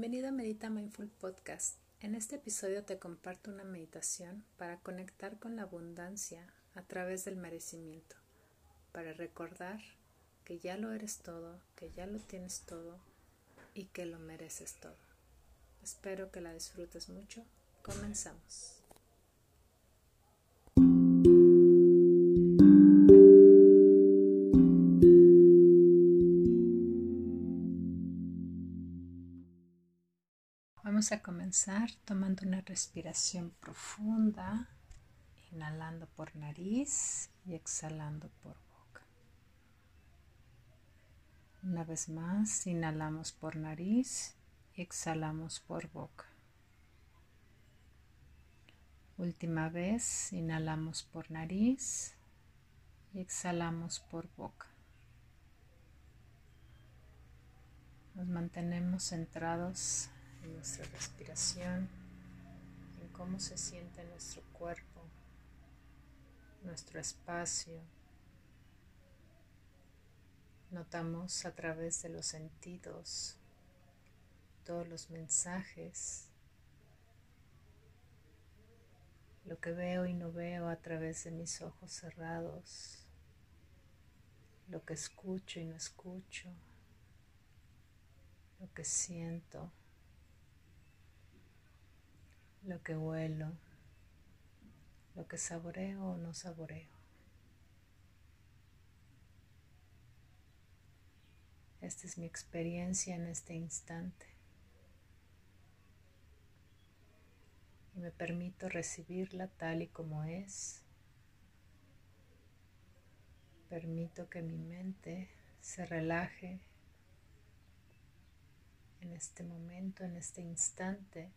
Bienvenido a Medita Mindful Podcast. En este episodio te comparto una meditación para conectar con la abundancia a través del merecimiento, para recordar que ya lo eres todo, que ya lo tienes todo y que lo mereces todo. Espero que la disfrutes mucho. Comenzamos. A comenzar tomando una respiración profunda, inhalando por nariz y exhalando por boca. Una vez más, inhalamos por nariz y exhalamos por boca. Última vez, inhalamos por nariz y exhalamos por boca. Nos mantenemos centrados en nuestra respiración, en cómo se siente nuestro cuerpo, nuestro espacio. Notamos a través de los sentidos todos los mensajes, lo que veo y no veo a través de mis ojos cerrados, lo que escucho y no escucho, lo que siento lo que huelo, lo que saboreo o no saboreo. Esta es mi experiencia en este instante. Y me permito recibirla tal y como es. Permito que mi mente se relaje en este momento, en este instante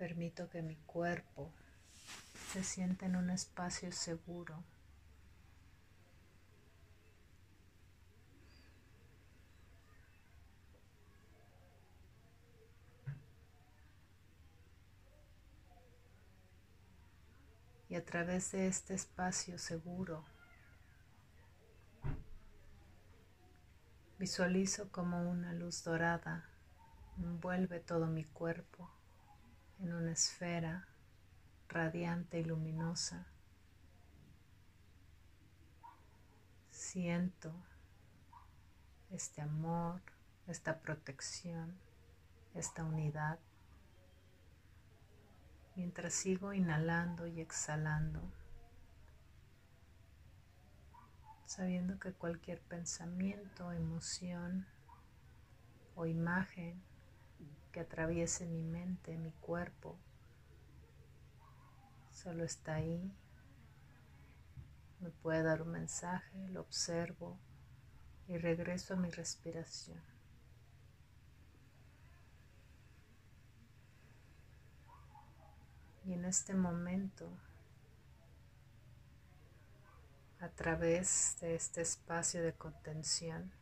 Permito que mi cuerpo se sienta en un espacio seguro. Y a través de este espacio seguro, visualizo como una luz dorada envuelve todo mi cuerpo en una esfera radiante y luminosa. Siento este amor, esta protección, esta unidad, mientras sigo inhalando y exhalando, sabiendo que cualquier pensamiento, emoción o imagen que atraviese mi mente, mi cuerpo. Solo está ahí. Me puede dar un mensaje, lo observo y regreso a mi respiración. Y en este momento, a través de este espacio de contención,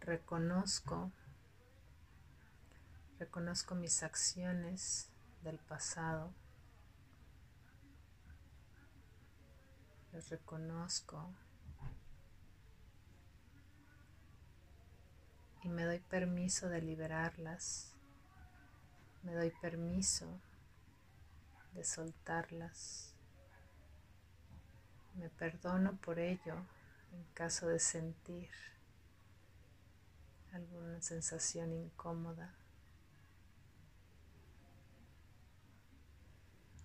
reconozco Reconozco mis acciones del pasado. Las reconozco. Y me doy permiso de liberarlas. Me doy permiso de soltarlas. Me perdono por ello en caso de sentir alguna sensación incómoda.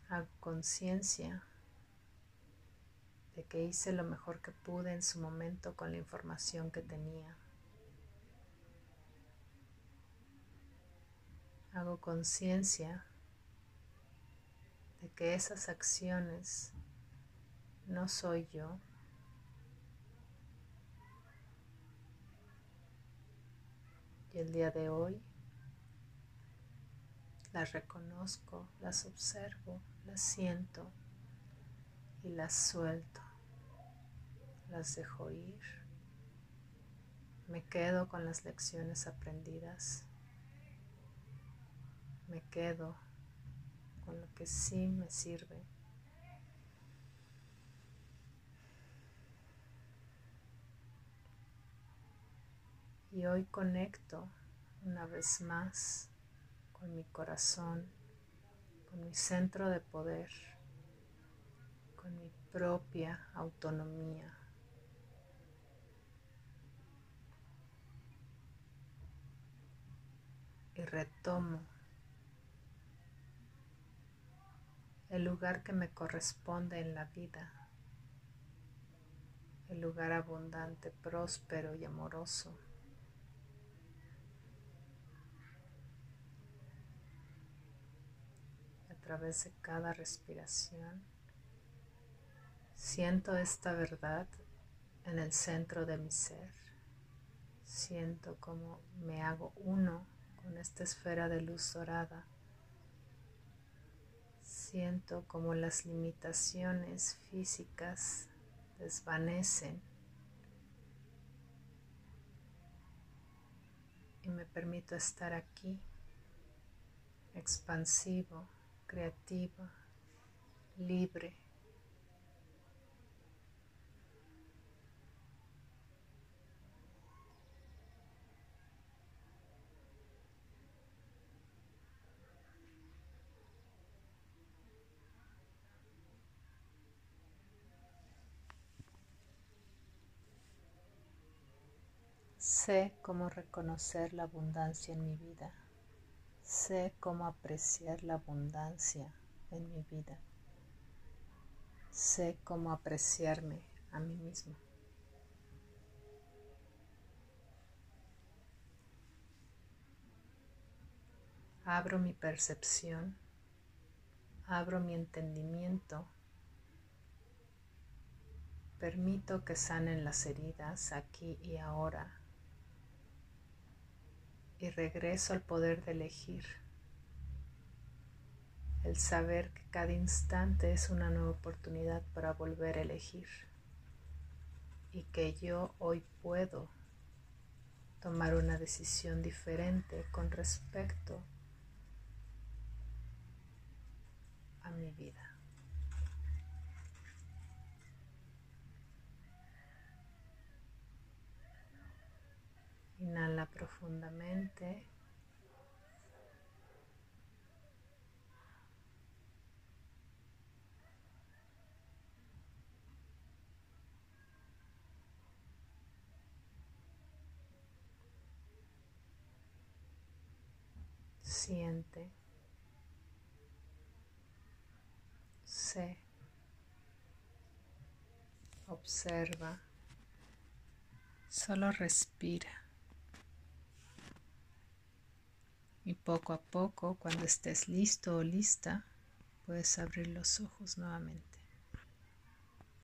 Hago conciencia de que hice lo mejor que pude en su momento con la información que tenía. Hago conciencia de que esas acciones no soy yo. Y el día de hoy las reconozco, las observo las siento y las suelto, las dejo ir. Me quedo con las lecciones aprendidas. Me quedo con lo que sí me sirve. Y hoy conecto una vez más con mi corazón, con mi centro de poder, con mi propia autonomía. Y retomo el lugar que me corresponde en la vida, el lugar abundante, próspero y amoroso. Través de cada respiración, siento esta verdad en el centro de mi ser. Siento como me hago uno con esta esfera de luz dorada Siento como las limitaciones físicas desvanecen y me permito estar aquí, expansivo, creativo, libre. Sé cómo reconocer la abundancia en mi vida. Sé cómo apreciar la abundancia en mi vida. Sé cómo apreciarme a mí mismo. Abro mi percepción, abro mi entendimiento, permito que sanen las heridas aquí y ahora y regreso al poder de elegir. El saber que cada instante es una nueva oportunidad para volver a elegir y que yo hoy puedo tomar una decisión diferente con respecto a mi vida. Profundamente. Siente, sé, observa, solo respira. Y poco a poco, cuando estés listo o lista, puedes abrir los ojos nuevamente.